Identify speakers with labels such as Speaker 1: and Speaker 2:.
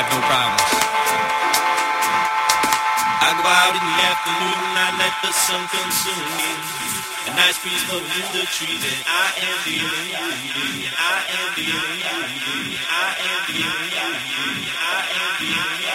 Speaker 1: have no problems. I go out in the afternoon, I let the sun consume me. A nice breeze blowing the trees, and I am the only. I am the only. I am the only. I am the only.